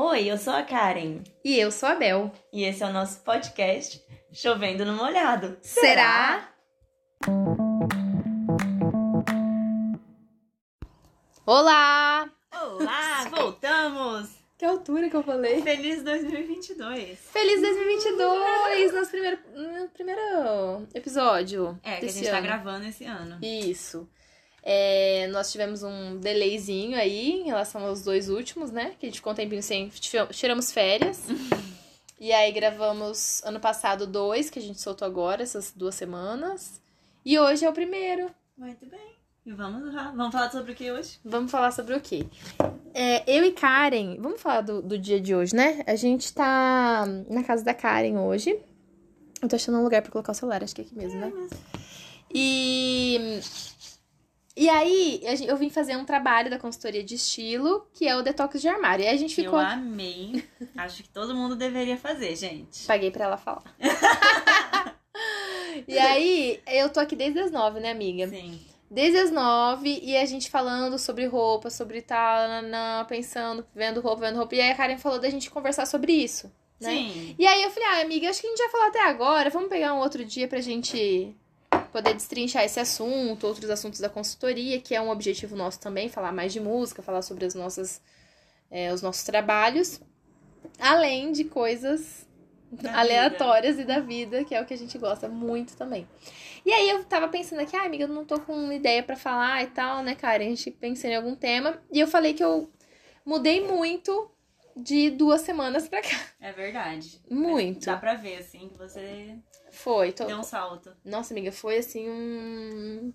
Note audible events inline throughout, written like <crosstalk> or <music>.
Oi, eu sou a Karen E eu sou a Bel. e esse é o nosso podcast Chovendo no Molhado. Será? Olá! Olá, voltamos! Que altura que eu falei. Feliz 2022! Feliz 2022! Nosso primeiro, no primeiro episódio. É, que a gente tá ano. gravando esse ano. Isso. É, nós tivemos um delayzinho aí em relação aos dois últimos, né? Que a gente ficou um tempinho sem. Tiramos férias. <laughs> e aí gravamos ano passado dois, que a gente soltou agora, essas duas semanas. E hoje é o primeiro. Muito bem. E vamos lá. Vamos falar sobre o que hoje? Vamos falar sobre o quê? É, eu e Karen, vamos falar do, do dia de hoje, né? A gente tá na casa da Karen hoje. Eu tô achando um lugar pra colocar o celular, acho que é aqui mesmo, né? E. E aí, eu vim fazer um trabalho da consultoria de estilo, que é o detox de armário. E aí a gente ficou. Eu amei. Acho que todo mundo deveria fazer, gente. Paguei pra ela falar. <laughs> e aí, eu tô aqui desde as nove, né, amiga? Sim. Desde as nove, e a gente falando sobre roupa, sobre tal, nanã, pensando, vendo roupa, vendo roupa. E aí a Karen falou da gente conversar sobre isso, né? Sim. E aí eu falei, ah, amiga, acho que a gente já falou até agora, vamos pegar um outro dia pra gente poder destrinchar esse assunto, outros assuntos da consultoria, que é um objetivo nosso também, falar mais de música, falar sobre as nossas, é, os nossos trabalhos, além de coisas Da aleatórias e da vida, que é o que a gente gosta muito também. E aí eu tava pensando aqui, ah, amiga, eu não tô com ideia pra falar e tal, né, cara? A gente pensou em algum tema. E eu falei que eu mudei muito de duas semanas pra cá. É verdade. Muito. Dá pra ver, assim, que você Foi. Tô... deu um salto. Nossa, amiga, foi assim um.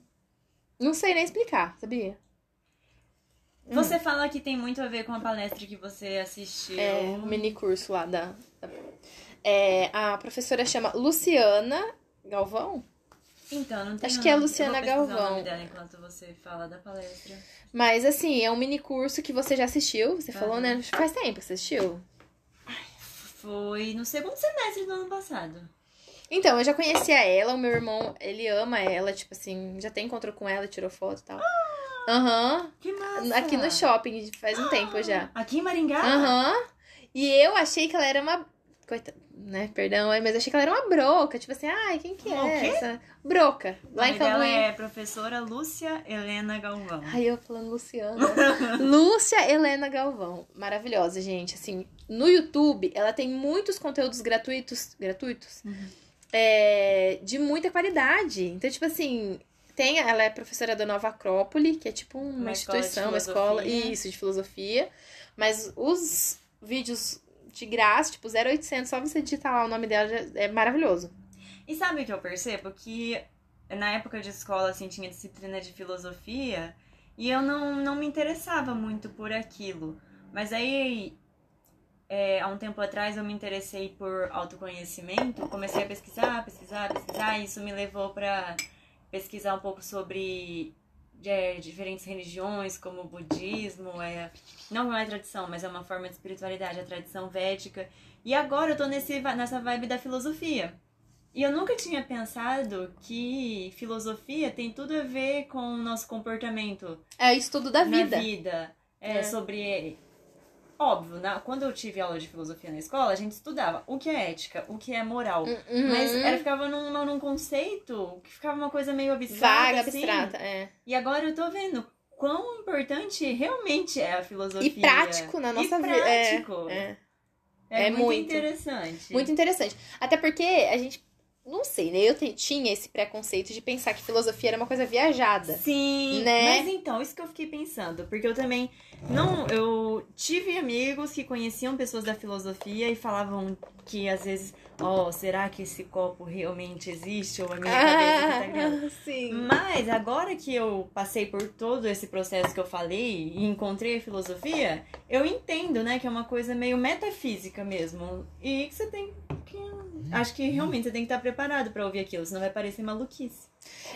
Não sei nem explicar, sabia? Hum. Você fala que tem muito a ver com a palestra que você assistiu. É, um mini curso lá da. É, a professora chama Luciana Galvão. Então, não tem Acho o que é a nome. Luciana Eu vou pesquisar Galvão. o nome dela enquanto você fala da palestra. Mas assim, é um mini curso que você já assistiu. Você falou, Aham. né? Faz tempo que você assistiu. Foi no segundo semestre do ano passado. Então, eu já conhecia ela, o meu irmão, ele ama ela, tipo assim, já tem encontro com ela, tirou foto e tal. Aham. Que massa! Aqui no shopping, faz um tempo já. Aqui em Maringá? Aham. E eu achei que ela era uma. Coitada, né? Perdão, mas eu achei que ela era uma broca. Tipo assim, ai, quem que é Uma o quê? essa? Broca. Lá em Cambuí. é professora Lúcia Helena Galvão. Ai, eu falando Luciana. <laughs> Lúcia Helena Galvão. Maravilhosa, gente. Assim, no YouTube, ela tem muitos conteúdos gratuitos. Gratuitos? É, de muita qualidade. Então, tipo assim. Tem, ela é professora da Nova Acrópole, que é tipo uma, Uma escola instituição, uma escola, isso, de filosofia. Mas os vídeos de graça, tipo 0800, só você digitar lá o nome dela, é maravilhoso. E sabe o que eu percebo? Que na época de escola, assim, tinha disciplina de filosofia e eu não, não me interessava muito por aquilo. Mas aí, é, há um tempo atrás, eu me interessei por autoconhecimento, comecei a pesquisar, pesquisar, pesquisar, e isso me levou para pesquisar um pouco sobre é, diferentes religiões, como o budismo, é, não é tradição, mas é uma forma de espiritualidade, a tradição védica. E agora eu tô nesse, nessa vibe da filosofia. E eu nunca tinha pensado que filosofia tem tudo a ver com o nosso comportamento É estudo da vida. vida. É, É. sobre. Óbvio, na, quando eu tive aula de filosofia na escola, a gente estudava o que é ética, o que é moral. Uhum. Mas era, ficava num, num conceito que ficava uma coisa meio abstrata. Vaga, assim. abstrata, é. E agora eu tô vendo quão importante realmente é a filosofia. E prático na nossa vida. É, prático. é. É, É muito, muito. interessante. Muito interessante. Até porque a gente. Não sei, né? Eu te- tinha esse preconceito de pensar que filosofia era uma coisa viajada. Sim, Né? mas então, isso que eu fiquei pensando, porque eu também não, eu tive amigos que conheciam pessoas da filosofia e falavam que às vezes, ó, será que esse copo realmente existe ou a minha cabeça que tá criando? Ah, sim. Mas agora que eu passei por todo esse processo que eu falei e encontrei a filosofia, eu entendo, né, que é uma coisa meio metafísica mesmo. E que você tem que. Acho que realmente você tem que estar preparado pra ouvir aquilo, senão vai parecer maluquice.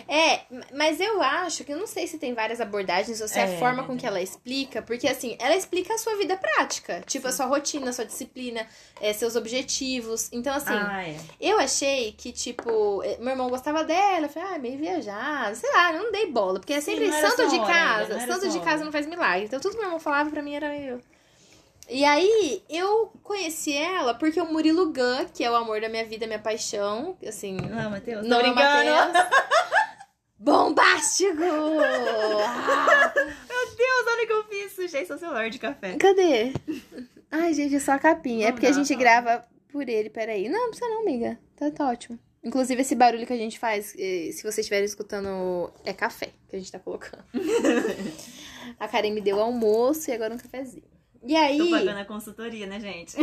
É, mas eu acho que eu não sei se tem várias abordagens ou se é, É, a forma com que ela explica, porque assim, ela explica a sua vida prática, tipo a sua rotina, a sua disciplina, é, seus objetivos. Então, assim, ah, é. eu achei que, tipo, eh, meu irmão gostava dela, eu falei, ah, meio viajado, sei lá, não dei bola, porque é Sim, sempre era santo de hora casa, santo de casa hora. não faz milagre. Então, tudo que meu irmão falava pra mim era meio. E aí, eu conheci ela porque o Murilo Gun, que é o amor da minha vida, minha paixão, assim... Não é Matheus? Não é Matheus. Bombástico! Ah, <laughs> Meu Deus, olha o que eu fiz. Sujei seu celular de café. cadê? Ai, gente, é só a capinha. é Não porque a dá, gente fala. grava por ele, peraí. Não, não precisa não, amiga. Tá, tá ótimo. Inclusive, esse barulho que a gente faz, eh, se vocês estiverem escutando, é café que a gente tá colocando. <laughs> a Karen me deu almoço e agora um cafezinho. E aí... Tô pagando a consultoria, né, gente? <laughs>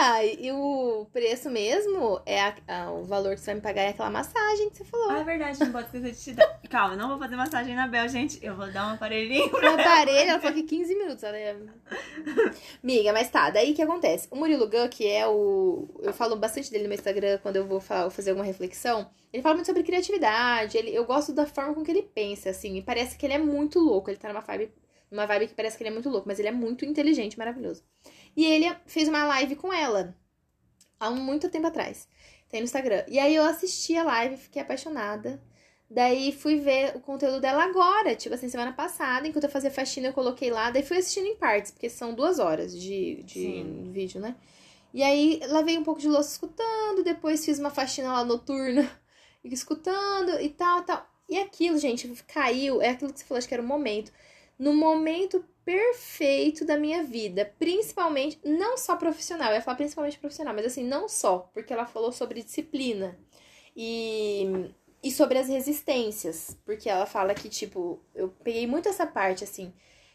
Ah, e o preço mesmo é a- a- o valor que você vai me pagar é aquela massagem que você falou. Ah, é verdade, não pode esquecer de te dar. Calma, não vou fazer massagem na Bel, gente. Eu vou dar um aparelhinho. <laughs> O aparelho, ela falou que 15 minutos. Ela ia... Miga, mas tá, daí o que acontece? O Murilo Gun, que é o. Eu falo bastante dele no meu Instagram quando eu vou falar, fazer alguma reflexão. Ele fala muito sobre criatividade. Ele, eu gosto da forma com que ele pensa, assim. E parece que ele é muito louco. Ele tá numa vibe, numa vibe que parece que ele é muito louco, mas ele é muito inteligente, maravilhoso. E ele fez uma live com ela há muito tempo atrás. Tem no Instagram. E aí eu assisti a live, fiquei apaixonada. Daí fui ver o conteúdo dela agora, tipo assim, semana passada, enquanto eu fazia faxina, eu coloquei lá, daí fui assistindo em partes, porque são duas horas de, de Sim. vídeo, né? E aí lavei um pouco de louça escutando, depois fiz uma faxina lá noturna, <laughs> escutando e tal, tal. E aquilo, gente, caiu, é aquilo que você falou, acho que era o momento. No momento perfeito da minha vida, principalmente, não só profissional, eu ia falar principalmente profissional, mas assim, não só, porque ela falou sobre disciplina e, e sobre as resistências, porque ela fala que, tipo, eu peguei muito essa parte, assim,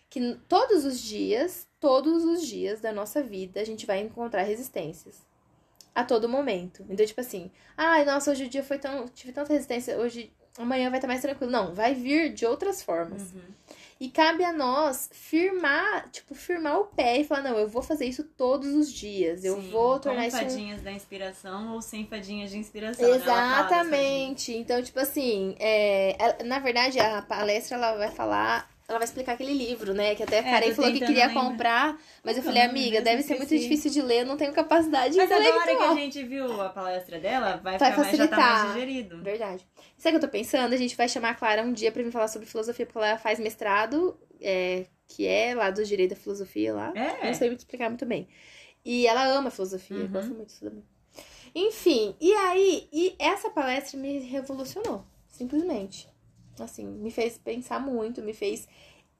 que todos os dias, todos os dias da nossa vida, a gente vai encontrar resistências. A todo momento. Então, tipo assim, ai, nossa, hoje o dia foi tão. Tive tanta resistência, hoje. Amanhã vai estar mais tranquilo. Não, vai vir de outras formas. Uhum. E cabe a nós firmar, tipo, firmar o pé e falar, não, eu vou fazer isso todos os dias. Eu Sim, vou tornar com isso um fadinhas da inspiração ou sem fadinhas de inspiração. né? Exatamente. Então, tipo assim, é, na verdade, a palestra ela vai falar, ela vai explicar aquele livro, né? Que até a É, Karen tô falou que queria lembrar. comprar, mas eu falei, é amiga, deve ser muito difícil de ler, eu não tenho capacidade Mas agora que a intelectual. gente viu a palestra dela, vai, Vai ficar mais, já tá facilitar. mais digerido. Verdade. Sabe o que eu tô pensando? A gente vai chamar a Clara um dia pra me falar sobre filosofia, porque ela faz mestrado, é, que é lá do direito da filosofia lá. É. Não sei muito explicar muito bem. E ela ama filosofia, Uhum. gosta muito disso também. Enfim, e aí, e essa palestra me revolucionou, simplesmente. Assim, me fez pensar muito, me fez.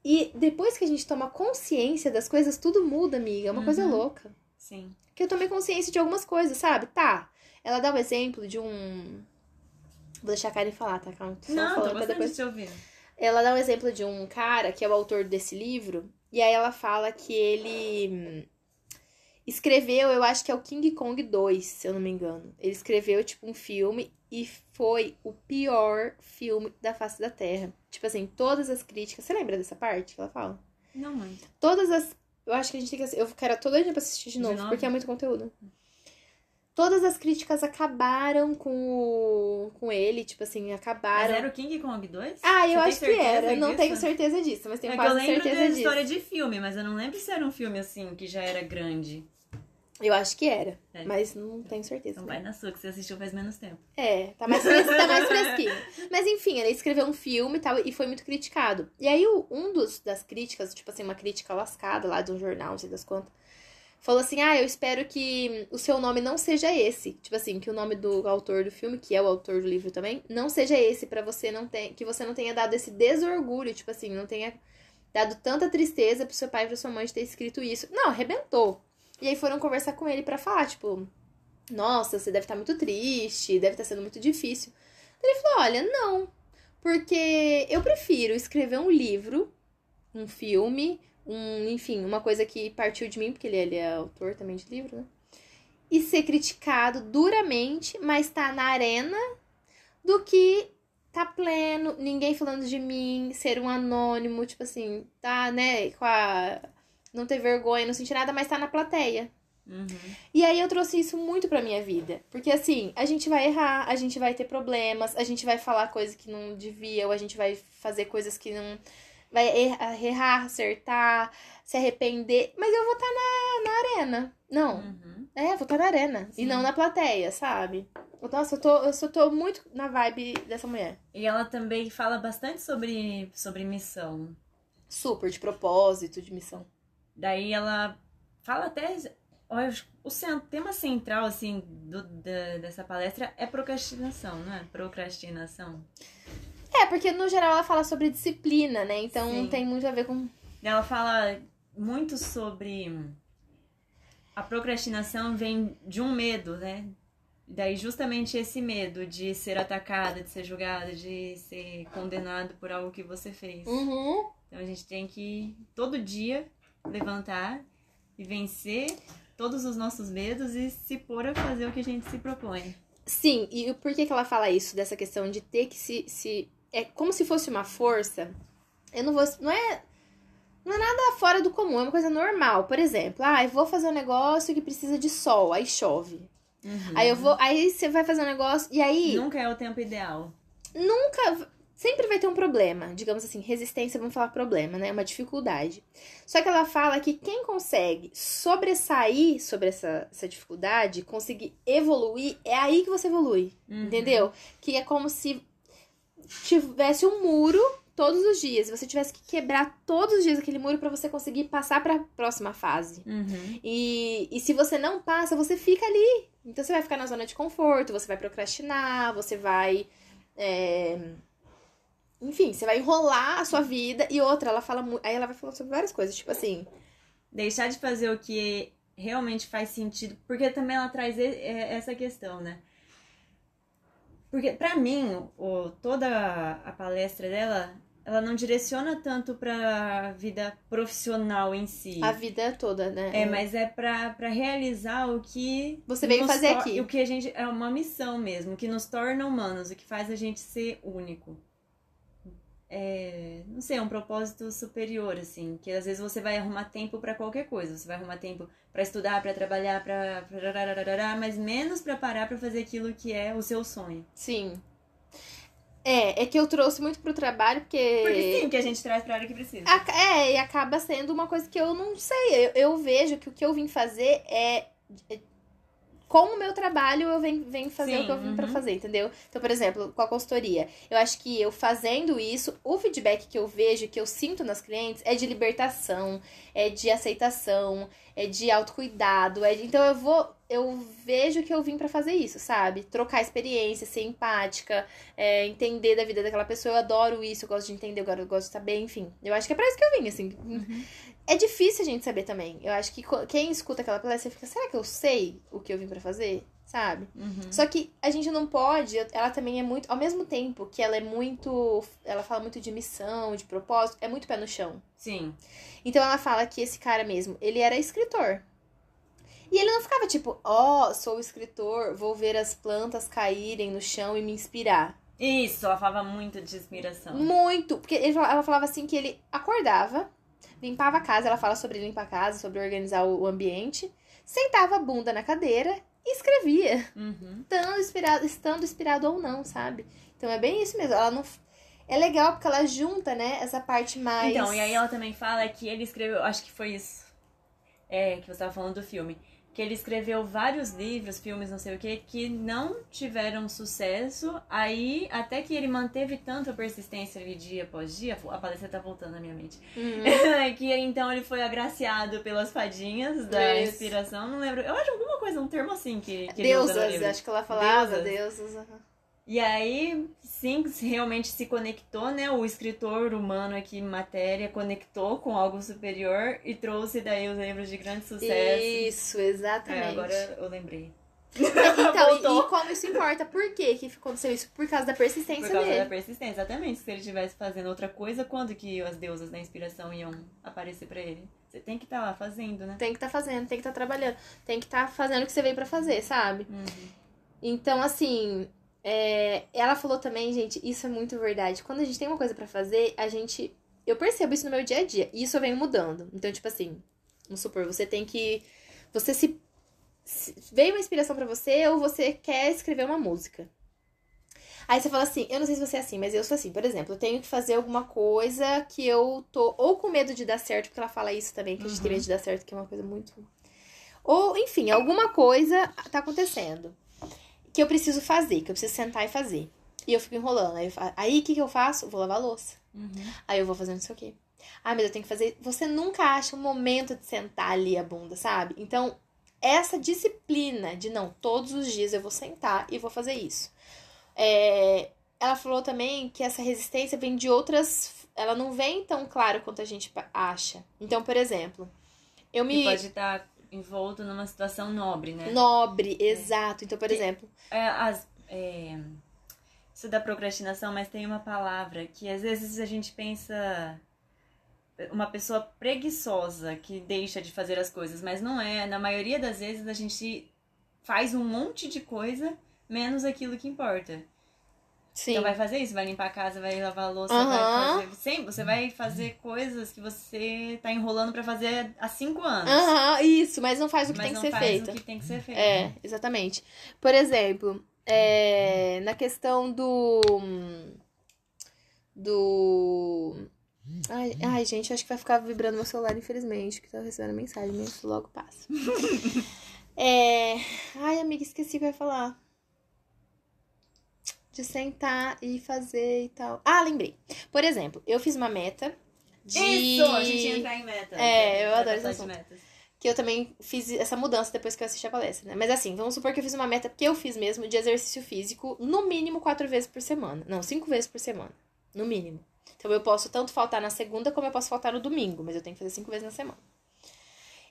E depois que a gente toma consciência das coisas, tudo muda, amiga. É uma coisa Uhum. louca. Sim. Que eu tomei consciência de algumas coisas, sabe? Tá. Ela dá o exemplo de um. Vou deixar a Karen falar, tá? Calma. Não, falando depois de te ouvir. ela dá um exemplo de um cara que é o autor desse livro, e aí ela fala que ele escreveu, eu acho que é o King Kong 2, se eu não me engano. Ele escreveu, tipo, um filme e foi o pior filme da face da Terra. Tipo assim, todas as críticas. Você lembra dessa parte que ela fala? Não muito. Todas as. Eu acho que a gente tem que. Eu quero toda dia pra assistir de De novo, novo? porque é muito conteúdo. Todas as críticas acabaram com o... com ele, tipo assim, Mas acabaram. era o King Kong 2? Ah, eu acho que certeza era. Não disso? tenho certeza disso, mas tenho É que eu quase lembro certeza da disso. história de filme, mas eu não lembro se era um filme assim, que já era grande. Eu acho que era, É. mas não tenho certeza. Então vai na sua, que você assistiu faz menos tempo. É, tá mais, fres... tá mais <laughs> fresquinho. Mas enfim, ele escreveu um filme e tal, e foi muito criticado. E aí, um dos, das críticas, tipo assim, uma crítica lascada lá de um jornal, não sei das quantas, falou assim: Ah, eu espero que o seu nome não seja esse. Tipo assim, que o nome do autor do filme, que é o autor do livro também, não seja esse, pra você não ter. Que você não tenha dado esse desorgulho, tipo assim, não tenha dado tanta tristeza pro seu pai e pra sua mãe de ter escrito isso. Não, arrebentou. E aí foram conversar com ele pra falar, tipo, nossa, você deve estar muito triste, deve estar sendo muito difícil. Ele falou: olha, não. Porque eu prefiro escrever um livro, um filme, um, enfim, uma coisa que partiu de mim, porque ele, ele é autor também de livro, né? E ser criticado duramente, mas tá na arena, do que tá pleno, ninguém falando de mim, ser um anônimo, tipo assim, tá, né, com a. Não ter vergonha, não sentir nada, mas tá na plateia. Uhum. E aí eu trouxe isso muito pra minha vida. Porque assim, a gente vai errar, a gente vai ter problemas, a gente vai falar coisas que não devia, ou a gente vai fazer coisas que não. Vai errar, errar acertar, se arrepender. Mas eu vou estar na, na arena. Não. Uhum. É, vou estar na arena. E Sim. não na plateia, sabe? Nossa, eu, tô, eu só tô muito na vibe dessa mulher. E ela também fala bastante sobre, sobre missão. Super, de propósito, de missão. Daí ela fala até. olha, O tema central, assim, do, da- dessa palestra é procrastinação, não é? Procrastinação. É, porque no geral ela fala sobre disciplina, né? Então Sim. tem muito a ver com. Ela fala muito sobre a procrastinação vem de um medo, né? Daí justamente esse medo de ser atacada, de ser julgada, de ser condenado por algo que você fez. Uhum. Então a gente tem que todo dia levantar e vencer todos os nossos medos e se pôr a fazer o que a gente se propõe. Sim, e por que, que ela fala isso? Dessa questão de ter que se. se é como se fosse uma força. Eu não vou. Não é. Não é nada fora do comum, é uma coisa normal. Por exemplo, ah, eu vou fazer um negócio que precisa de sol, aí chove. Aí eu vou. Aí você vai fazer um negócio. E aí. Nunca é o tempo ideal. nunca. Sempre vai ter um problema. Digamos assim, resistência, vamos falar problema, né? Uma dificuldade. Só que ela fala que quem consegue sobressair sobre essa, essa dificuldade, conseguir evoluir, é aí que você evolui. Uhum. Entendeu? Que é como se tivesse um muro todos os dias. Você tivesse que quebrar todos os dias aquele muro pra você conseguir passar pra próxima fase. Uhum. E, e se você não passa, você fica ali. Então você vai ficar na zona de conforto, você vai procrastinar, você vai. é, Enfim, você vai enrolar a sua vida. E outra, ela fala muito. Aí ela vai falar sobre várias coisas, tipo assim. deixar de fazer o que realmente faz sentido, porque também ela traz é, essa questão, né? Porque pra mim, o, toda a palestra dela, ela não direciona tanto pra vida profissional em si. A vida toda, né? É, mas é pra, pra realizar o que Você veio fazer aqui. O que a gente é uma missão mesmo, que nos torna humanos, o que faz a gente ser único. É, não sei, é um propósito superior assim, que às vezes você vai arrumar tempo pra qualquer coisa, você vai arrumar tempo pra estudar, pra trabalhar, pra pra- mas menos pra parar pra fazer aquilo que é o seu sonho. Sim. É, é que eu trouxe muito pro trabalho, porque. Porque sim, que a gente traz pra área que precisa. É, e acaba sendo uma coisa que eu não sei. Eu, eu vejo que o que eu vim fazer é. Com o meu trabalho, eu venho, venho fazer Sim, o que eu vim pra uhum. fazer, entendeu? Então, por exemplo, com a consultoria, eu acho que eu fazendo isso, o feedback que eu vejo, que eu sinto nas clientes, é de libertação, é de aceitação, é de autocuidado. É de... Então, eu vou. Eu vejo que eu vim pra fazer isso, sabe? Trocar experiência, ser empática, é, entender da vida daquela pessoa. Eu adoro isso, eu gosto de entender, eu gosto de saber, enfim. Eu acho que é pra isso que eu vim, assim. É difícil a gente saber também. Eu acho que quem escuta aquela palestra fica, será que eu sei o que eu vim pra fazer? Sabe? Uhum. Só que a gente não pode, ela também é muito, ao mesmo tempo que ela é muito, ela fala muito de missão, de propósito, é muito pé no chão. Sim. Então ela fala que esse cara mesmo, ele era escritor. E ele não ficava tipo, ó, sou escritor, vou ver as plantas caírem no chão e me inspirar. Isso, ela falava muito de inspiração. Muito. Porque ela falava assim que ele acordava, limpava a casa, ela fala sobre limpar a casa, sobre organizar o ambiente, sentava a bunda na cadeira e escrevia. Uhum. Estando inspirado, estando inspirado ou não, sabe? Então é bem isso mesmo. Ela não. É legal porque ela junta, né, essa parte mais. Então, e aí ela também fala que ele escreveu, acho que foi isso, é, que você estava falando do filme, que ele escreveu vários livros, filmes, não sei o que, que não tiveram sucesso, aí até que ele manteve tanta persistência ali dia após dia, a palestra tá voltando na minha mente, Uhum. <laughs> que então ele foi agraciado pelas fadinhas da Isso. inspiração, não lembro, eu acho alguma coisa, um termo assim que, que Deusas, acho que ela falava, Deusas. deusas. aham. E aí, sim, realmente se conectou, né? O escritor humano aqui, matéria, conectou com algo superior e trouxe daí os livros de grande sucesso. Isso, exatamente. É, agora eu lembrei. <laughs> Então, e, e como isso importa? Por que que aconteceu isso? Por causa da persistência Por causa dele. da persistência, exatamente. Se ele estivesse fazendo outra coisa, quando que as deusas da inspiração iam aparecer pra ele? Você tem que estar lá fazendo, né? Tem que estar fazendo, tem que estar trabalhando, tem que estar fazendo o que você veio pra fazer, sabe? Uhum. Então, assim, é, ela falou também, gente, isso é muito verdade. Quando a gente tem uma coisa pra fazer, a gente. Eu percebo isso no meu dia a dia. E isso eu venho mudando. Então, tipo assim, vamos supor, você tem que. Você se. se- veio uma inspiração pra você ou você quer escrever uma música. Aí você fala assim, eu não sei se você é assim, mas eu sou assim. Por exemplo, eu tenho que fazer alguma coisa que eu tô ou com medo de dar certo, porque ela fala isso também, que a gente tem Uhum. medo de dar certo, que é uma coisa muito. Ou, enfim, alguma coisa tá acontecendo que eu preciso fazer, que eu preciso sentar e fazer. E eu fico enrolando. Aí, aí o que, que eu faço? Eu vou lavar a louça. Uhum. Aí eu vou fazer não sei o quê. Ah, mas eu tenho que fazer. Você nunca acha um momento de sentar ali a bunda, sabe? Então, essa disciplina de não, todos os dias eu vou sentar e vou fazer isso. É, ela falou também que essa resistência vem de outras. Ela não vem tão claro quanto a gente acha. Então, por exemplo, eu me. E pode estar envolto numa situação nobre, né? Nobre, exato. Então, por exemplo. É, as, é, isso da procrastinação, mas tem uma palavra que às vezes a gente pensa uma pessoa preguiçosa que deixa de fazer as coisas, mas não é. Na maioria das vezes a gente faz um monte de coisa menos aquilo que importa. Sim. Então vai fazer isso, vai limpar a casa, vai lavar a louça, Aham. vai fazer. Sim, você vai fazer coisas que você tá enrolando pra fazer há cinco anos. Aham, isso, mas não faz o que mas tem que não ser faz feito. o que tem que ser feito. É, exatamente. Por exemplo, é, na questão do. Do. Ai, ai, gente, acho que vai ficar vibrando meu celular, infelizmente, que tá recebendo mensagem, mas isso logo passa. <laughs> é... Ai, amiga, esqueci o que eu ia falar. De sentar e fazer e tal. Ah, lembrei. Por exemplo, eu fiz uma meta de. Isso! A gente ia entrar em metas. É, eu adoro esse de assunto. que eu também fiz essa mudança depois que eu assisti a palestra, né? Mas assim, vamos supor que eu fiz uma meta que eu fiz mesmo de exercício físico no mínimo quatro vezes por semana. Não, cinco vezes por semana. No mínimo. Então eu posso tanto faltar na segunda como eu posso faltar no domingo, mas eu tenho que fazer cinco vezes na semana.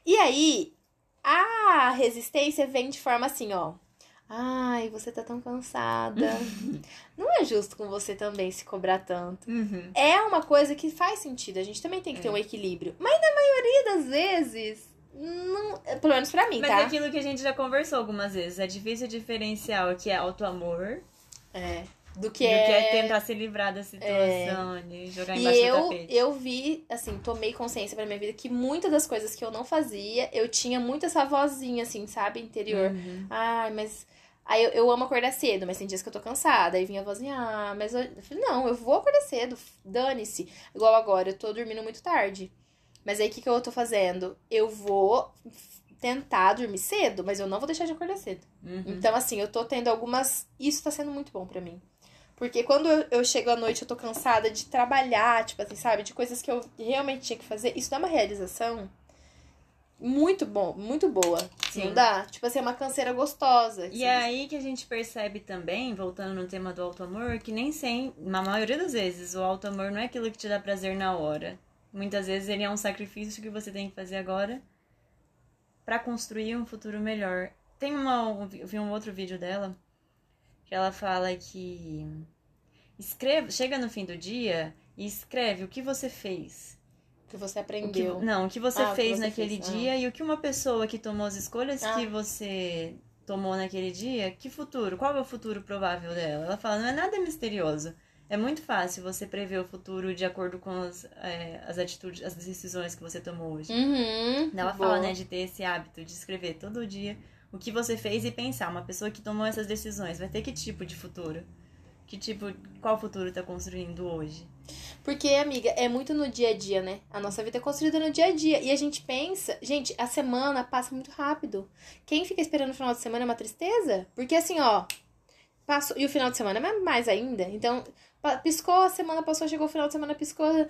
E aí, a resistência vem de forma assim, ó. Ai, você tá tão cansada. <laughs> Não é justo com você também se cobrar tanto Uhum. é uma coisa que faz sentido. A gente também tem que ter É. um equilíbrio. Mas na maioria das vezes, não. Pelo menos pra mim, Mas tá? é aquilo que a gente já conversou algumas vezes. É difícil diferenciar o que é auto-amor É. Do do que que é. é tentar se livrar da situação ali, jogar E embaixo do eu, tapete. eu vi, assim, tomei consciência pra minha vida que muitas das coisas que eu não fazia, eu tinha muito essa vozinha, assim, sabe, interior. Uhum. Ai, mas. Aí eu, eu amo acordar cedo, mas tem dias que eu tô cansada. Aí vinha a vozinha, ah, mas eu, eu falei, não, eu vou acordar cedo, dane-se. Igual agora, eu tô dormindo muito tarde. Mas aí o que, que eu tô fazendo? Eu vou tentar dormir cedo, mas eu não vou deixar de acordar cedo. Uhum. Então, assim, eu tô tendo algumas. Isso tá sendo muito bom pra mim. Porque quando eu, eu chego à noite, eu tô cansada de trabalhar, tipo assim, sabe? De coisas que eu realmente tinha que fazer. Isso dá uma realização muito bom, muito boa. Sim. Não dá? Tipo assim, é uma canseira gostosa. E é aí que a gente percebe também, voltando no tema do auto-amor, que nem sempre, na maioria das vezes, o auto-amor não é aquilo que te dá prazer na hora. Muitas vezes ele é um sacrifício que você tem que fazer agora pra construir um futuro melhor. Tem uma, eu vi um outro vídeo dela que ela fala que escreva, chega no fim do dia e escreve o que você fez. Que você O que- aprendeu. não, o que você Ah, o que fez você naquele fez, ah. dia e o que uma pessoa que tomou as escolhas Ah. que você tomou naquele dia, que futuro? Qual é o futuro provável dela? Ela fala, não é nada misterioso. É muito fácil você prever o futuro de acordo com as, é, as atitudes, as decisões que você tomou hoje. Uhum. Ela boa. fala, né, de ter esse hábito de escrever todo dia o que você fez e pensar. Uma pessoa que tomou essas decisões vai ter que tipo de futuro? Que tipo, qual futuro tá construindo hoje? Porque, amiga, é muito no dia a dia, né? A nossa vida é construída no dia a dia. E a gente pensa, gente, a semana passa muito rápido. Quem fica esperando o final de semana é uma tristeza? Porque assim, ó, passou. E o final de semana é mais ainda. Então, piscou, a semana passou, chegou o final de semana, piscou.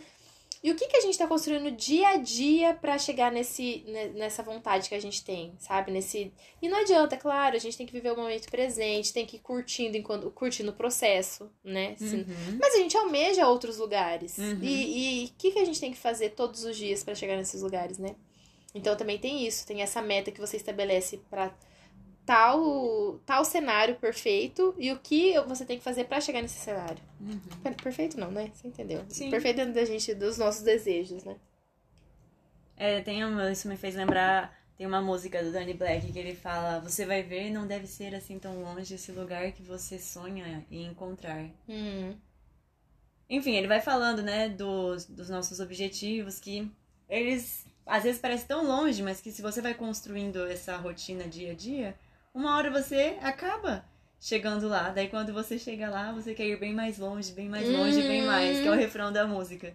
E o que, que a gente tá construindo dia a dia pra chegar nesse, ne- nessa vontade que a gente tem, sabe? Nesse. E não adianta, é claro, a gente tem que viver o momento presente, tem que ir curtindo enquanto curtindo o processo, né? Uhum. mas a gente almeja outros lugares. Uhum. E o que, que a gente tem que fazer todos os dias pra chegar nesses lugares, né? Então também tem isso, tem essa meta que você estabelece pra tal, tal cenário perfeito e o que você tem que fazer pra chegar nesse cenário. Uhum. Per- Perfeito não, né? Você entendeu? Sim. Perfeito dentro da gente, dos nossos desejos, né? É, tem uma, isso me fez lembrar, tem uma música do Danny Black que ele fala, você vai ver, não deve ser assim tão longe esse lugar que você sonha em encontrar. Hum. Enfim, ele vai falando, né, dos, dos nossos objetivos, que eles às vezes parecem tão longe, mas que se você vai construindo essa rotina dia a dia, uma hora você acaba chegando lá. Daí quando você chega lá, você quer ir bem mais longe, bem mais longe, bem mais, que é o refrão da música.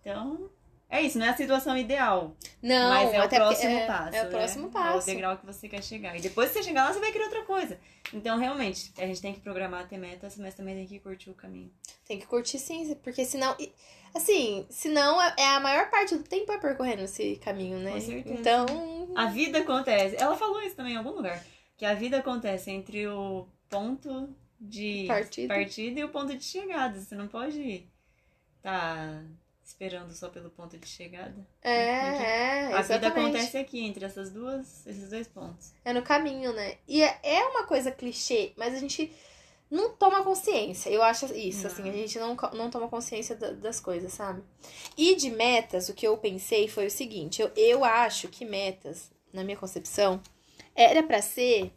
Então, É isso, não é a situação ideal. Não, mas é o próximo é, passo. É o né? próximo É o passo. degrau que você quer chegar. E depois que você chegar lá, você vai querer outra coisa. Então, realmente, a gente tem que programar, ter metas, mas também tem que curtir o caminho. Tem que curtir sim, porque senão. Assim, senão é a maior parte do tempo é percorrendo esse caminho, né? Com certeza. Então. A vida acontece. Ela falou isso também em algum lugar. Que a vida acontece entre o ponto de Partida. partida e o ponto de chegada. Você não pode estar esperando só pelo ponto de chegada. É, é, A vida exatamente. acontece aqui, entre essas duas, esses dois pontos. É no caminho, né? E é, é uma coisa clichê, mas a gente não toma consciência. Eu acho isso, Não. assim, a gente não, não toma consciência da- das coisas, sabe? E de metas, o que eu pensei foi o seguinte: eu, eu acho que metas, na minha concepção, era pra ser.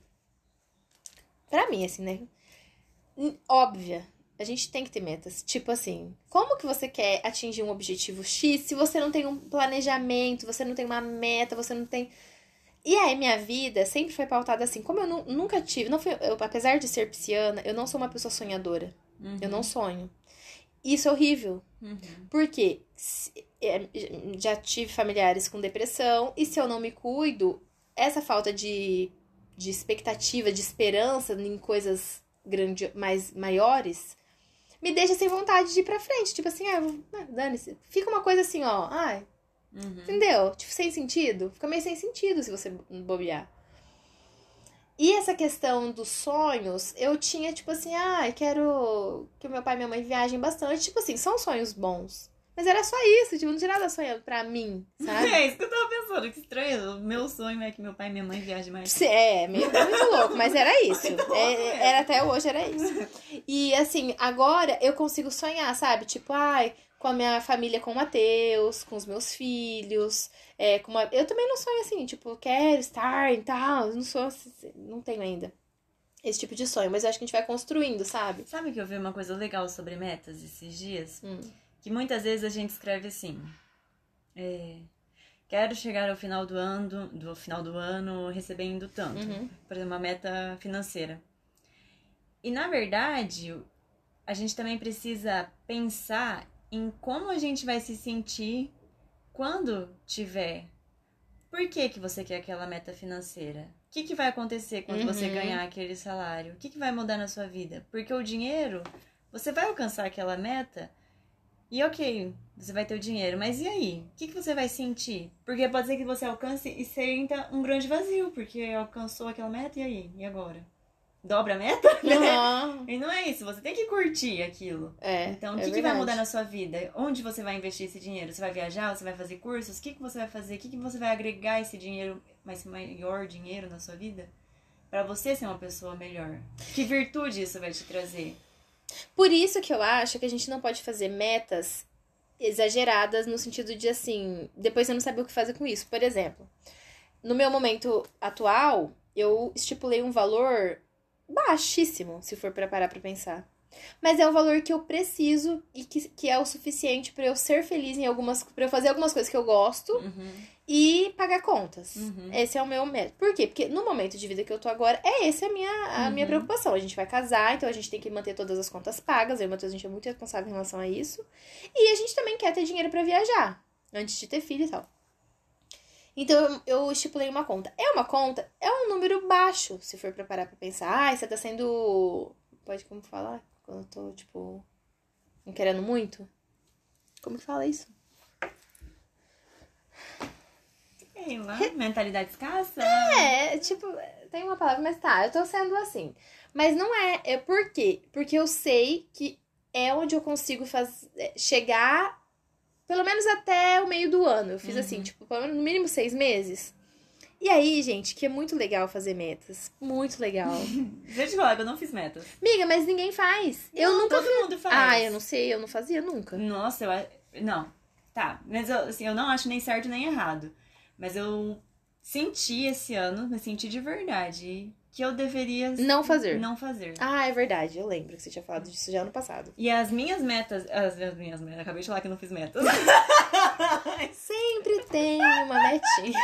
Pra mim, assim, né? Óbvia. A gente tem que ter metas. Tipo assim, como que você quer atingir um objetivo X se você não tem um planejamento, você não tem uma meta, você não tem. E aí, minha vida sempre foi pautada assim. Como eu nu- nunca tive. Não fui, eu, apesar de ser pisciana, eu não sou uma pessoa sonhadora. Uhum. Eu não sonho. Isso é horrível. Uhum. Porque se- é, já tive familiares com depressão. E se eu não me cuido, essa falta de, de expectativa, de esperança em coisas grande, mais maiores, me deixa sem vontade de ir pra frente. Tipo assim, ah, ah, dane-se. Fica uma coisa assim, ó. Ai, Uhum. Entendeu? Tipo, sem sentido. Fica meio sem sentido se você bobear. E essa questão dos sonhos, eu tinha, tipo assim, ah, eu quero que meu pai e minha mãe viajem bastante. Tipo assim, são sonhos bons. Mas era só isso, tipo, não tinha nada sonhando pra mim, sabe? É isso que eu tava pensando, que estranho. O meu sonho é que meu pai e minha mãe viajem mais. Se- É, meio, muito louco, mas era isso. Louco <laughs> É, mesmo. era até hoje, era isso. E assim, agora eu consigo sonhar, sabe? Tipo, ai, com a minha família com o Matheus, com os meus filhos. É, com uma... Eu também não sonho assim, tipo, quero estar e tal. Não sou assim, não tenho ainda esse tipo de sonho, mas eu acho que a gente vai construindo, sabe? Sabe que eu vi uma coisa legal sobre metas esses dias? Hum. Que muitas vezes a gente escreve assim. é, quero chegar ao final do ano, do final do ano recebendo tanto. Uhum. Por exemplo, uma meta financeira. E na verdade, a gente também precisa pensar em como a gente vai se sentir quando tiver. Por que, que você quer aquela meta financeira? O que, que vai acontecer quando você Uhum. ganhar aquele salário? O que, que vai mudar na sua vida? Porque o dinheiro, você vai alcançar aquela meta e ok, você vai ter o dinheiro, mas e aí? O que, que você vai sentir? Porque pode ser que você alcance e sinta um grande vazio, porque alcançou aquela meta, e aí? E agora? Dobra a meta? <laughs> Uhum. E não é isso, você tem que curtir aquilo. É. Então, o é que, que vai mudar na sua vida? Onde você vai investir esse dinheiro? Você vai viajar? Você vai fazer cursos? O que, que você vai fazer? O que, que você vai agregar esse dinheiro, mais maior dinheiro na sua vida? Pra você ser uma pessoa melhor. Que virtude isso vai te trazer? Por isso que eu acho que a gente não pode fazer metas exageradas no sentido de assim, depois você não sabe o que fazer com isso. Por exemplo, no meu momento atual, eu estipulei um valor baixíssimo, se for pra parar pra pensar. Mas é um valor que eu preciso e que, que é o suficiente pra eu ser feliz em algumas. para eu fazer algumas coisas que eu gosto Uhum, e pagar contas. uhum. Esse é o meu método. Por quê? Porque no momento de vida que eu tô agora, é essa a minha, a minha Uhum. preocupação. A gente vai casar, então a gente tem que manter todas as contas pagas. Eu e o Matheus, a gente é muito responsável em relação a isso. E a gente também quer ter dinheiro pra viajar, antes de ter filho e tal. Então eu, eu estipulei uma conta. É uma conta, é um número baixo, se for pra parar pra pensar. Ah, você tá sendo. Pode como falar? Quando eu tô, tipo. Não querendo muito? Como que fala isso? Sei lá, mentalidade escassa? É, tipo, tem uma palavra, mas tá, eu tô sendo assim. Mas não é, é por quê? Porque eu sei que é onde eu consigo faz, é, chegar, pelo menos até o meio do ano. Eu fiz Uhum. assim, tipo, no mínimo seis meses. E aí, gente, que é muito legal fazer metas. Muito legal. <laughs> Deixa eu te falar que eu não fiz metas. Miga, mas ninguém faz. eu Não, nunca. Todo mundo faz. Ah, eu não sei, eu não fazia nunca. Nossa, eu. Não. Tá, mas eu, assim, eu não acho nem certo nem errado. Mas eu senti esse ano, me senti de verdade, que eu deveria Não fazer. não fazer. Ah, é verdade, eu lembro que você tinha falado disso já ano passado. E as minhas metas. As, as minhas metas. Acabei de falar que eu não fiz metas. <laughs> Sempre tem uma metinha.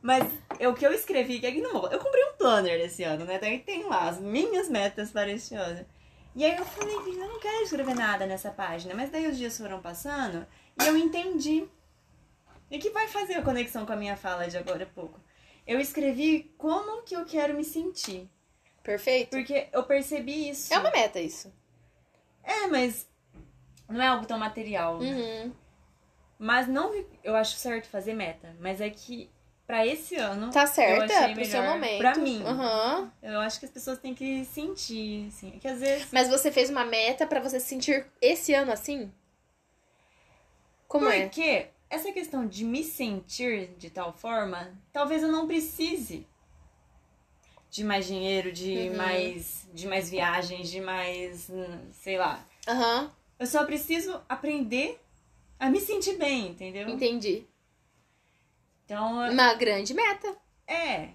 Mas o que eu escrevi, que é que não Eu comprei um planner esse ano, né? Daí tem lá as minhas metas para este ano. E aí eu falei, eu não quero escrever nada nessa página. Mas daí os dias foram passando e eu entendi. E que vai fazer a conexão com a minha fala de agora a pouco? Eu escrevi como que eu quero me sentir. Perfeito. Porque eu percebi isso. É uma meta isso. É, mas não é algo tão material. né? Uhum. Mas não eu acho certo fazer meta. Mas é que pra esse ano. Tá eu certa achei pro seu momento. Pra mim. Aham. Eu acho que as pessoas têm que sentir, assim. Que às vezes. Mas você fez uma meta pra você se sentir esse ano assim? Como é? Porque essa questão de me sentir de tal forma, talvez eu não precise de mais dinheiro, de Uhum. mais de mais viagens, de mais, sei lá. Aham, Eu só preciso aprender a me sentir bem, entendeu? entendi. Então, Uma grande meta. é.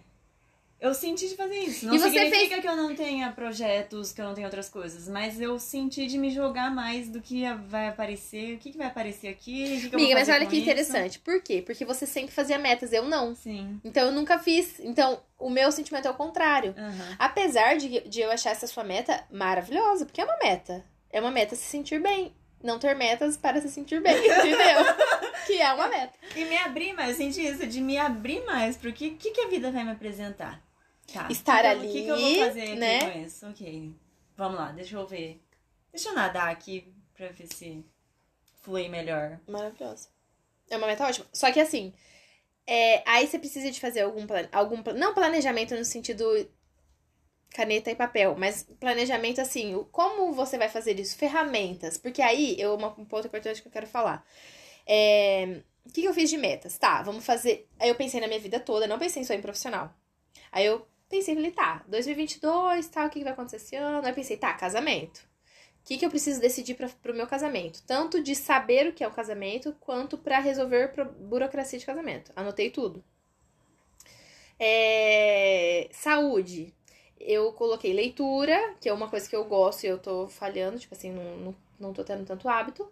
Eu senti de fazer isso. Não E significa fez- que eu não tenha projetos, que eu não tenha outras coisas, mas eu senti de me jogar mais do que vai aparecer, o que, que vai aparecer aqui, que, que Amiga, mas olha que isso. interessante. Por quê? Porque você sempre fazia metas, eu não. Sim. Então eu nunca fiz. Então o meu sentimento é o contrário. Aham. Apesar de, de eu achar essa sua meta maravilhosa, porque é uma meta. É uma meta se sentir bem. Não ter metas para se sentir bem, <laughs> entendeu? que é uma meta. E me abrir mais, eu senti isso, de me abrir mais, porque o que, que a vida vai me apresentar? Tá. Estar o que, ali, O que, que eu vou fazer aqui né? com isso? Ok. Vamos lá, deixa eu ver. Deixa eu nadar aqui pra ver se flui melhor. Maravilhosa. É uma meta ótima. Só que assim, é, aí você precisa de fazer algum, plan- algum não planejamento no sentido caneta e papel, mas planejamento assim, como você vai fazer isso? Ferramentas. Porque aí, eu, uma, um ponto importante que eu quero falar. É, o que, que eu fiz de metas? Tá, vamos fazer. Aí eu pensei na minha vida toda, não pensei só em profissional. Aí eu pensei, falei, tá, 2022, tá, o que, que vai acontecer esse ano? Aí pensei, tá, casamento. O que, que eu preciso decidir para pro meu casamento? Tanto de saber o que é um casamento, quanto para resolver burocracia de casamento. Anotei tudo. É, Saúde. Eu coloquei leitura, que é uma coisa que eu gosto e eu tô falhando, tipo assim, não, não, não tô tendo tanto hábito.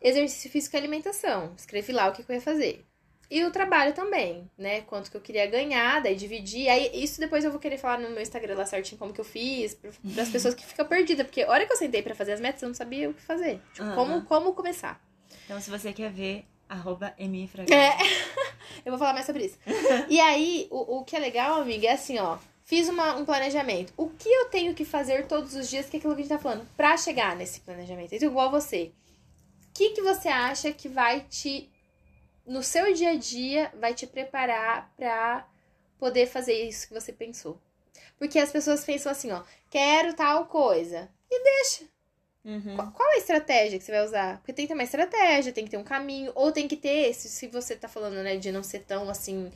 Exercício físico e alimentação. Escrevi lá o que, que eu ia fazer. E o trabalho também, né? Quanto que eu queria ganhar, daí dividir. Aí isso depois eu vou querer falar no meu Instagram lá certinho como que eu fiz, para as <laughs> pessoas que ficam perdidas. Porque a hora que eu sentei pra fazer as metas, eu não sabia o que fazer. Tipo, Aham. como, como começar. Então, se você quer ver, arroba É. <laughs> Eu vou falar mais sobre isso. <laughs> e aí, o, o que é legal, amiga, é assim, ó. Fiz uma, um planejamento. O que eu tenho que fazer todos os dias, que é aquilo que a gente tá falando, pra chegar nesse planejamento? Então, igual você. O que, que você acha que vai te. No seu dia a dia, vai te preparar pra poder fazer isso que você pensou? Porque as pessoas pensam assim, ó. Quero tal coisa. E deixa. Uhum. Qual, qual é a estratégia que você vai usar? Porque tem que ter uma estratégia, tem que ter um caminho, ou tem que ter, se, se você tá falando, né, de não ser tão assim,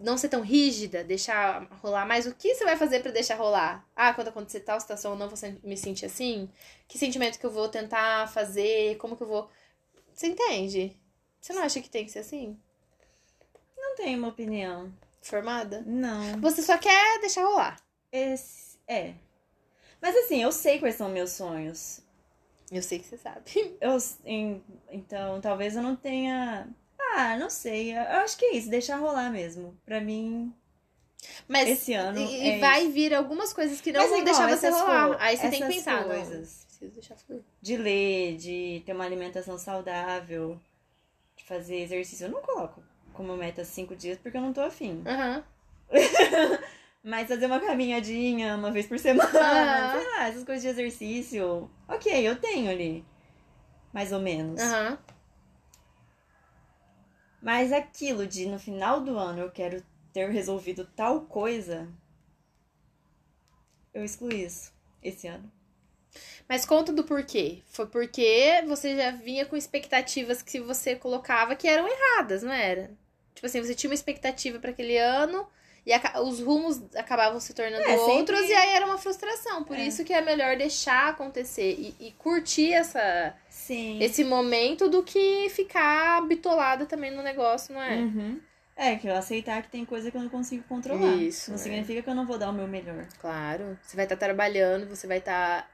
não ser tão rígida, deixar rolar mais, o que você vai fazer pra deixar rolar? Ah, quando acontecer tal situação, eu não vou me sentir assim? Que sentimento que eu vou tentar fazer? Como que eu vou. Você entende? Você não acha que tem que ser assim? Não tenho uma opinião. Formada? Não. Você só quer deixar rolar. Esse, é. Mas assim, eu sei quais são meus sonhos. Eu sei que você sabe. <laughs> Eu, em- então, talvez eu não tenha. Ah, não sei. Eu acho que é isso, deixar rolar mesmo. Pra mim, Mas esse ano. e, é vai isso. vir algumas coisas que não Mas vão igual, deixar você rolar. Aí você tem que pensar. não, coisas. preciso deixar fluir. De ler, de ter uma alimentação saudável, fazer exercício. Eu não coloco como meta cinco dias porque eu não tô afim. Aham. <laughs> Mas fazer uma caminhadinha uma vez por semana, Aham. sei lá, essas coisas de exercício. Ok, eu tenho ali. Mais ou menos. Aham. Mas aquilo de no final do ano eu quero ter resolvido tal coisa, eu excluí isso esse ano. Mas conta do porquê. Foi porque você já vinha com expectativas que você colocava que eram erradas, não era? Tipo assim, você tinha uma expectativa pra aquele ano e aca- os rumos acabavam se tornando É, sempre- outros e aí era uma frustração. Por É. isso que é melhor deixar acontecer e, e curtir essa, Sim. esse momento do que ficar bitolada também no negócio, não é? Uhum. É, que eu aceitar que tem coisa que eu não consigo controlar. Isso, Não é. significa que eu não vou dar o meu melhor. Claro. Você vai estar trabalhando, você vai estar a-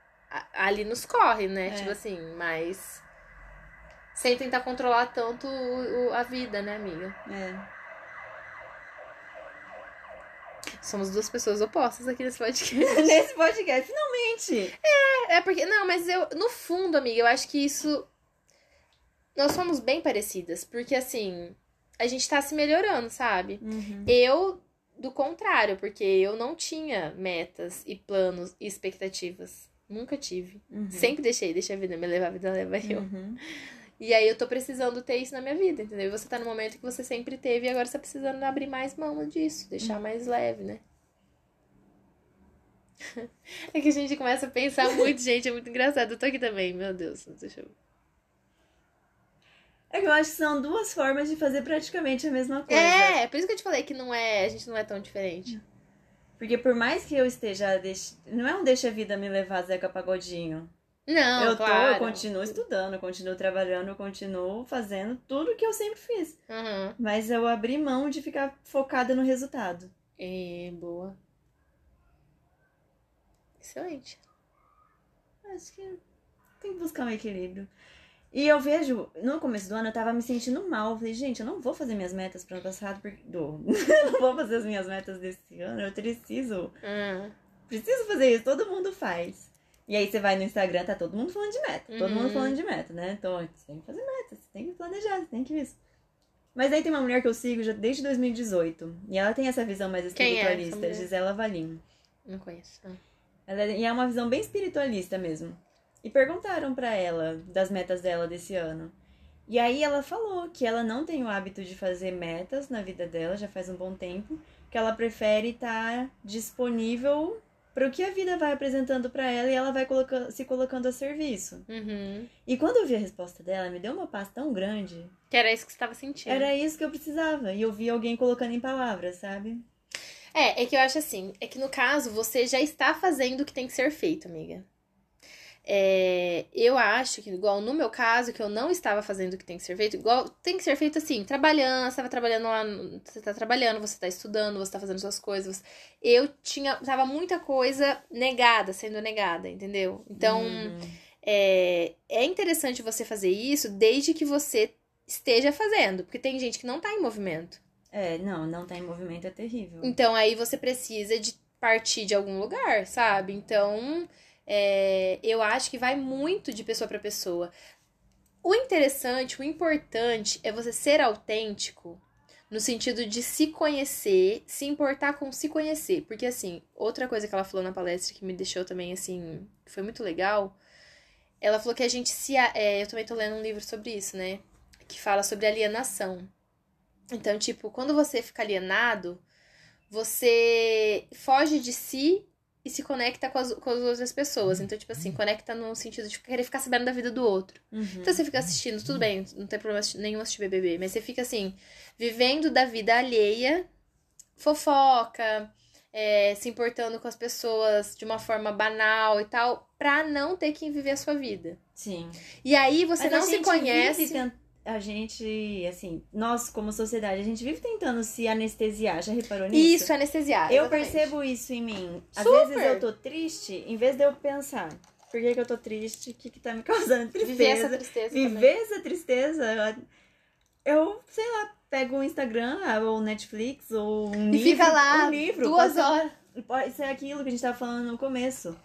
ali nos corre, né? É. Tipo assim, mas. Sem tentar controlar tanto o- o- a vida, né, amiga? É. Somos duas pessoas opostas aqui nesse podcast. <laughs> Nesse podcast, finalmente! É porque. Não, mas eu. No fundo, amiga, eu acho que isso. Nós somos bem parecidas. Porque assim. A gente tá se melhorando, sabe? Uhum. Eu, do contrário, porque eu não tinha metas e planos e expectativas. Nunca tive. Uhum. Sempre deixei, deixa a vida me levar, a vida leva eu. Uhum. E aí eu tô precisando ter isso na minha vida, entendeu? E você tá no momento que você sempre teve e agora você tá precisando abrir mais mão disso, deixar Uhum. mais leve, né? <laughs> É que a gente começa a pensar <laughs> muito, gente, é muito engraçado. Eu tô aqui também, meu Deus, deixa eu. É que eu acho que são duas formas de fazer praticamente a mesma coisa. É, por isso que eu te falei que não é, a gente não é tão diferente. Porque por mais que eu esteja. Deix... Não é um deixa a vida me levar Zeca Pagodinho. Não, eu tô, claro. eu continuo estudando, eu continuo trabalhando, eu continuo fazendo tudo que eu sempre fiz. Uhum. Mas eu abri mão de ficar focada no resultado. É, boa. Excelente. Acho que tem que buscar um equilíbrio. E eu vejo, no começo do ano eu tava me sentindo mal. Eu falei, gente, eu não vou fazer minhas metas pro ano passado, porque. Do... eu <laughs> não vou fazer as minhas metas desse ano, eu preciso. Hum. Preciso fazer isso, todo mundo faz. E aí você vai no Instagram, tá todo mundo falando de meta. Todo Uhum. mundo falando de meta, né? Então, você tem que fazer meta, você tem que planejar, você tem que isso. Mas aí tem uma mulher que eu sigo já desde 2018. E ela tem essa visão mais Quem é espiritualista, mulher? Gisela Valim. Não conheço. Ah. Ela é, e é uma visão bem espiritualista mesmo. E perguntaram pra ela das metas dela desse ano. E aí ela falou que ela não tem o hábito de fazer metas na vida dela, já faz um bom tempo, que ela prefere estar disponível para o que a vida vai apresentando pra ela e ela vai coloca- se colocando a serviço. Uhum. E quando eu vi a resposta dela, me deu uma paz tão grande. Que era isso que você tava sentindo. Era isso que eu precisava. E eu vi alguém colocando em palavras, sabe? É, é que eu acho assim, é que no caso você já está fazendo o que tem que ser feito, amiga. É, eu acho que, igual no meu caso, que eu não estava fazendo o que tem que ser feito, igual tem que ser feito assim, trabalhando, você estava trabalhando lá, você está trabalhando, você está estudando, você está fazendo suas coisas. Eu tinha, tava muita coisa negada, sendo negada, entendeu? Então, Uhum. é, é interessante você fazer isso desde que você esteja fazendo, porque tem gente que não tá em movimento. É, não, não tá em movimento é terrível. Então aí você precisa de partir de algum lugar, sabe? Então é, eu acho que vai muito de pessoa para pessoa. O interessante, o importante é você ser autêntico no sentido de se conhecer, se importar com se conhecer. Porque assim, outra coisa que ela falou na palestra que me deixou também assim, foi muito legal, ela falou que a gente se. é, eu também tô lendo um livro sobre isso, né? Que fala sobre alienação. Então, tipo, quando você fica alienado, você foge de si e se conecta com as, com as outras pessoas. Então, tipo assim, conecta no sentido de querer ficar sabendo da vida do outro. Uhum. Então você fica assistindo, tudo bem, não tem problema nenhum assistir BBB, mas você fica assim, vivendo da vida alheia, fofoca, é, se importando com as pessoas de uma forma banal e tal, pra não ter que viver a sua vida. Sim. E aí você Mas não se conhece. vive A gente, assim, nós como sociedade, a gente vive tentando se anestesiar. Já reparou nisso? Isso, anestesiar. Eu exatamente. percebo isso em mim. Às Super. vezes eu tô triste, em vez de eu pensar, por que, que eu tô triste? O que, que tá me <laughs> causando tristeza? Viver essa tristeza Viver também. essa tristeza, eu, sei lá, pego o Instagram, ou Netflix, ou um E livro. fica lá um livro, duas ser- horas. Pode ser aquilo que a gente tava falando no começo.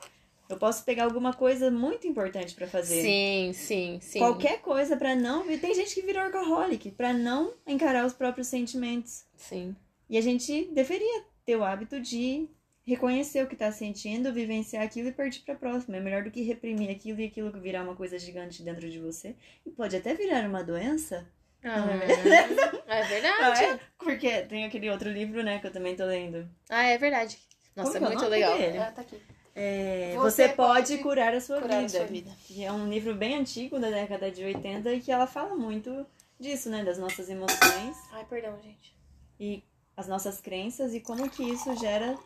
Eu posso pegar alguma coisa muito importante pra fazer. Sim, sim, sim. Qualquer coisa pra não. Tem gente que vira workaholic pra não encarar os próprios sentimentos. Sim. E a gente deveria ter o hábito de reconhecer o que tá sentindo, vivenciar aquilo e partir pra próxima. É melhor do que reprimir aquilo e aquilo virar uma coisa gigante dentro de você. E pode até virar uma doença. Ah, é Ah, verdade. é? Porque tem aquele outro livro, né, que eu também tô lendo. Ah, é verdade. Nossa, Como é é muito legal. dele? Ah, tá aqui. É, Você você, pode, curar a sua Curar a vida. sua vida. É um livro bem antigo, da década de 80, e que ela fala muito disso, né? Das nossas emoções Ai, perdão, gente. e as nossas crenças e como que isso gera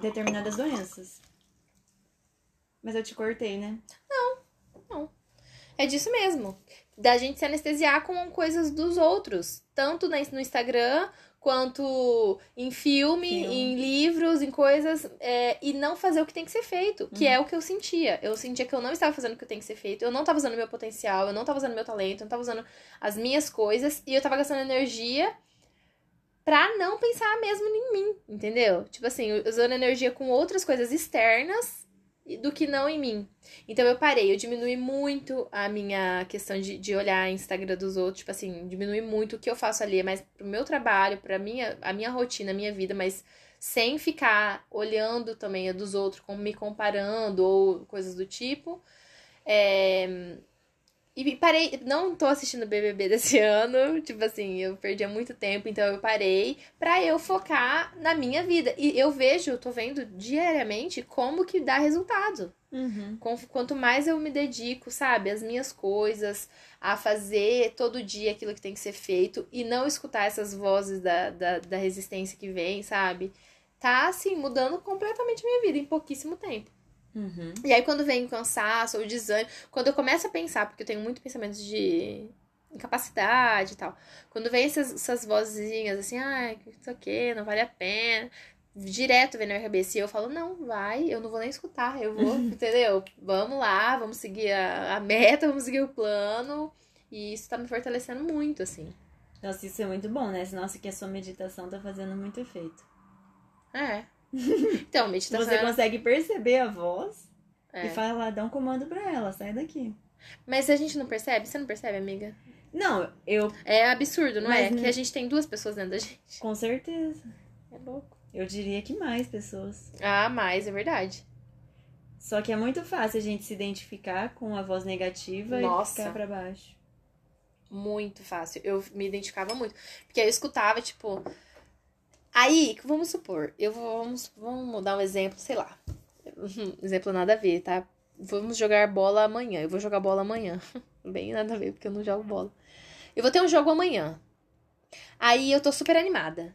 determinadas doenças. Mas eu te cortei, né? É disso mesmo. Da gente se anestesiar com coisas dos outros. Tanto no Instagram, quanto em filme, Filme. em livros, em coisas. é, e não fazer o que tem que ser feito. Que Uhum. é o que eu sentia. Eu sentia que eu não estava fazendo o que tem que ser feito. Eu não estava usando meu potencial. Eu não estava usando meu talento. Eu não estava usando as minhas coisas. E eu estava gastando energia pra não pensar mesmo em mim. Entendeu? Tipo assim, usando energia com outras coisas externas. Do que não em mim. Então eu parei, eu diminui muito a minha questão de, de olhar Instagram dos outros, tipo assim, diminui muito o que eu faço ali, é mais pro meu trabalho, pra minha, a minha rotina, a minha vida, mas sem ficar olhando também a dos outros, como me comparando ou coisas do tipo. É, e parei, não tô assistindo BBB desse <laughs> ano, tipo assim, eu perdi muito tempo, então eu parei pra eu focar na minha vida. E eu vejo, tô vendo diariamente como que dá resultado. Uhum. Quanto mais eu me dedico, sabe, às minhas coisas, a fazer todo dia aquilo que tem que ser feito e não escutar essas vozes da, da, da resistência que vem, sabe? Tá, assim, mudando completamente a minha vida em pouquíssimo tempo. Uhum. E aí, quando vem o cansaço ou o desânimo, quando eu começo a pensar, porque eu tenho muito pensamento de incapacidade e tal, quando vem essas, essas vozinhas assim, ah, isso aqui, não vale a pena, direto vem na minha cabeça, e eu falo, não, vai, eu não vou nem escutar, eu vou, <laughs> entendeu? Vamos lá, vamos seguir a, a meta, vamos seguir o plano, e isso tá me fortalecendo muito, assim. Nossa, isso é muito bom, né? Nossa, que a sua meditação tá fazendo muito efeito. É. <laughs> Então, meditação. Você consegue perceber a voz É. e fala, dá um comando pra ela, sai daqui. Mas a gente não percebe? Você não percebe, amiga? Não, eu, É absurdo, não é? Mas- Que a gente tem duas pessoas dentro da gente. com certeza. É louco. Eu diria que mais pessoas. Ah, mas é verdade. Só que é muito fácil a gente se identificar com a voz negativa Nossa. e ficar pra baixo. Muito fácil. Eu me identificava muito. Porque eu escutava, tipo. Aí, vamos supor, eu vou. Vamos, vamos dar um exemplo, sei lá. <laughs> Exemplo nada a ver, tá? Vamos jogar bola amanhã. Eu vou jogar bola amanhã. <laughs> Bem nada a ver, porque eu não jogo bola. Eu vou ter um jogo amanhã. Aí eu tô super animada.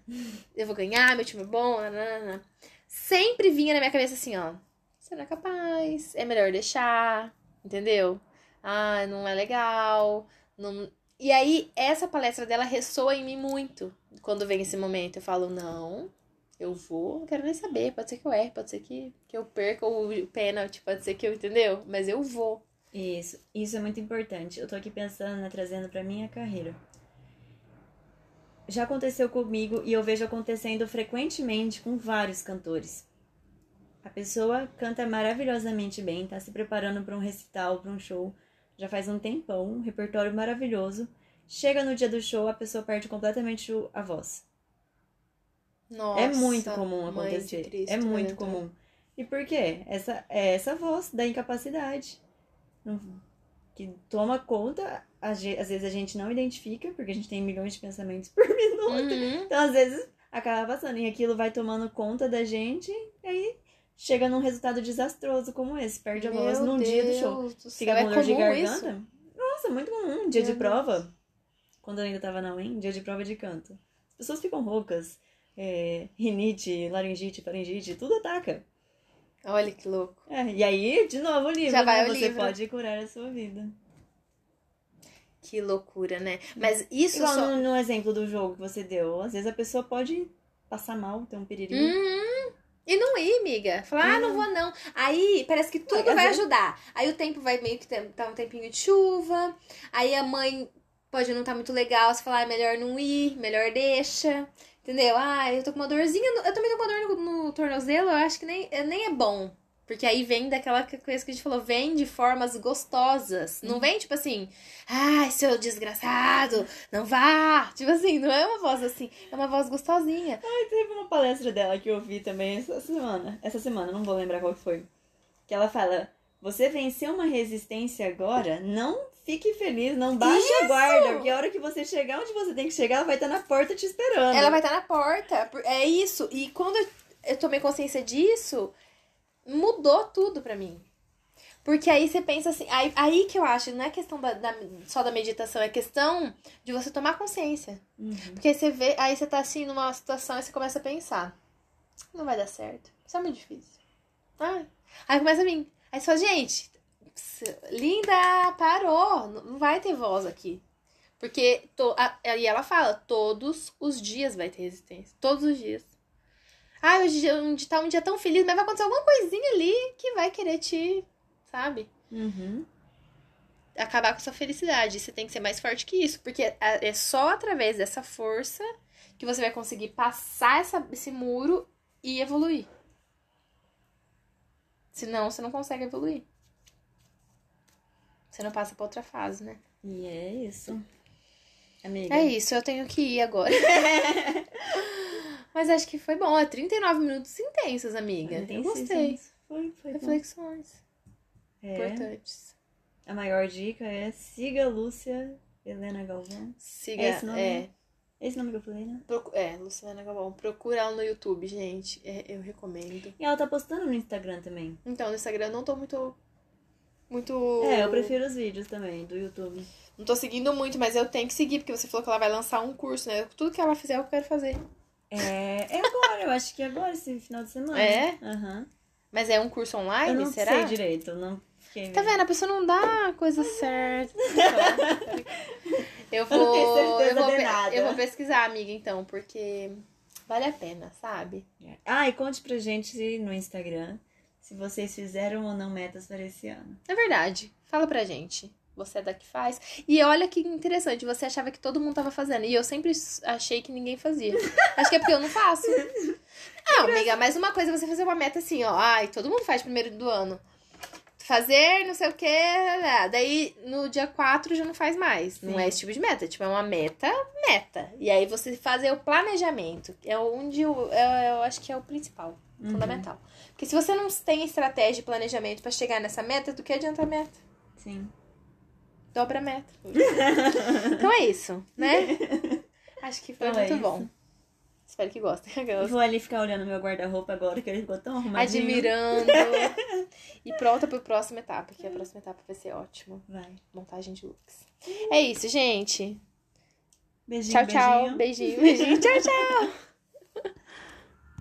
Eu vou ganhar, meu time é bom. nananana. Sempre vinha na minha cabeça assim, ó. Você não é capaz, é melhor deixar, entendeu? Ah, não é legal. Não... E aí, essa palestra dela ressoa em mim muito. Quando vem esse momento, eu falo, não, eu vou, não quero nem saber. Pode ser que eu erre, pode ser que, que eu perca o pênalti, pode ser que eu, entendeu? Mas eu vou. Isso, isso é muito importante. Eu tô aqui pensando, né, trazendo pra minha carreira. Já aconteceu comigo e eu vejo acontecendo frequentemente com vários cantores. A pessoa canta maravilhosamente bem, tá se preparando para um recital, para um show, já faz um tempão, um repertório maravilhoso. Chega no dia do show, a pessoa perde completamente a voz. Nossa, é muito comum acontecer. Cristo É muito Redentor. comum. E por quê? Essa, é essa voz da incapacidade. Que toma conta, às vezes a gente não identifica, porque a gente tem milhões de pensamentos <laughs> por minuto. Uhum. Então, às vezes, acaba passando. E aquilo vai tomando conta da gente, e aí chega num resultado desastroso como esse. Perde a voz Meu num dia do show. Deus do Fica céu, com é dor de garganta. isso? Nossa, muito comum. Dia de Meu prova. Quando eu ainda tava na UEM, dia de prova de canto. As pessoas ficam roucas. É, rinite, laringite, faringite, tudo ataca. Olha que louco. É, e aí, de novo, o livro. Já vai né? Você livro. pode curar a sua vida. Que loucura, né? Mas isso Igual só. no, no exemplo do jogo que você deu. Às vezes a pessoa pode passar mal, ter um perigo. Uhum. E não ir, amiga. Falar, ah, não vou não. Aí parece que tudo vai ajudar. Aí o tempo vai meio que tá um tempinho de chuva. Aí a mãe pode não estar muito legal. Você falar, ah, é melhor não ir, melhor deixa. Entendeu? Ah, eu tô com uma dorzinha. no- Eu também tô com uma dor no, no tornozelo. Eu acho que nem, nem é bom. Porque aí vem daquela coisa que a gente falou, vem de formas gostosas. Não vem tipo assim, ai, seu desgraçado, não vá. Tipo assim, não é uma voz assim, é uma voz gostosinha. Ai, teve uma palestra dela que eu vi também essa semana. Essa semana, não vou lembrar qual foi. Que ela fala: Você venceu uma resistência agora, não fique feliz, não baixe a guarda, porque a hora que você chegar onde você tem que chegar, ela vai estar na porta te esperando. Ela vai estar na porta. por- É isso. E quando eu tomei consciência disso, mudou tudo pra mim. Porque aí você pensa assim, aí, aí que eu acho, não é questão da, da- só da meditação, é questão de você tomar consciência. Uhum. Porque você vê, aí você tá assim numa situação e você começa a pensar, não vai dar certo. Isso é muito difícil. Ai. Aí começa a vir. Aí você fala, gente, linda, parou. Não vai ter voz aqui. Porque to, a, aí ela fala, todos os dias vai ter resistência. Todos os dias. Ah, hoje é um dia tá um dia tão feliz, mas vai acontecer alguma coisinha ali que vai querer te, sabe? Uhum. acabar com sua felicidade. Você tem que ser mais forte que isso, porque é é só através dessa força que você vai conseguir passar essa, esse muro e evoluir. Senão você não consegue evoluir. Você não passa pra outra fase, né? E é isso. Amiga. É isso, eu tenho que ir agora. <laughs> Mas acho que foi bom. É 39 minutos intensos, amiga. Eu gostei. Foi, foi bom. Reflexões É. importantes. A maior dica é siga Lúcia Helena Galvão. Siga. É esse nome, é, né? Esse nome que eu falei, né? procu- é, Luciana Galvão. Procura ela no YouTube, gente. É, eu recomendo. E ela tá postando no Instagram também. Então, no Instagram eu não tô muito. Muito. É, eu prefiro os vídeos também, do YouTube. Não tô seguindo muito, mas eu tenho que seguir, porque você falou que ela vai lançar um curso, né? Tudo que ela fizer eu quero fazer. É, é agora, eu acho que é agora, esse final de semana. É? Aham. Mas é um curso online, Eu não será? sei direito, não fiquei... Tá vendo? A pessoa não dá a coisa certa. eu <laughs> Eu não vou. certeza Eu vou, eu vou pesquisar, amiga, então, porque vale a pena, sabe? Ah, e conte pra gente no Instagram se vocês fizeram ou não metas para esse ano. É verdade. Fala pra gente. Você é da que faz. E olha que interessante, você achava que todo mundo tava fazendo. E eu sempre achei que ninguém fazia. Acho que é porque eu não faço. <laughs> Não, amiga, mas uma coisa é você fazer uma meta assim, ó. Ai, todo mundo faz primeiro do ano. Fazer não sei o que. Daí no dia 4 já não faz mais. Não Sim. é esse tipo de meta. Tipo, é uma meta, meta. E aí você fazer o planejamento. É onde eu, eu, eu acho que é o principal. Uhum. Fundamental. Porque se você não tem estratégia e planejamento pra chegar nessa meta, do que adianta a meta? Sim. Dobra a meta. <laughs> então é isso, né? Acho que foi Então é muito isso. bom. Espero que <laughs> gostem. Vou ali ficar olhando meu guarda-roupa agora, que ele ficou tão arrumadinho. Admirando. <laughs> e pronta pro próxima etapa, que a próxima etapa vai ser ótimo. Vai. Montagem de looks. É isso, gente. Beijinho, Tchau, tchau. beijinho. Beijinho, beijinho. Tchau, tchau.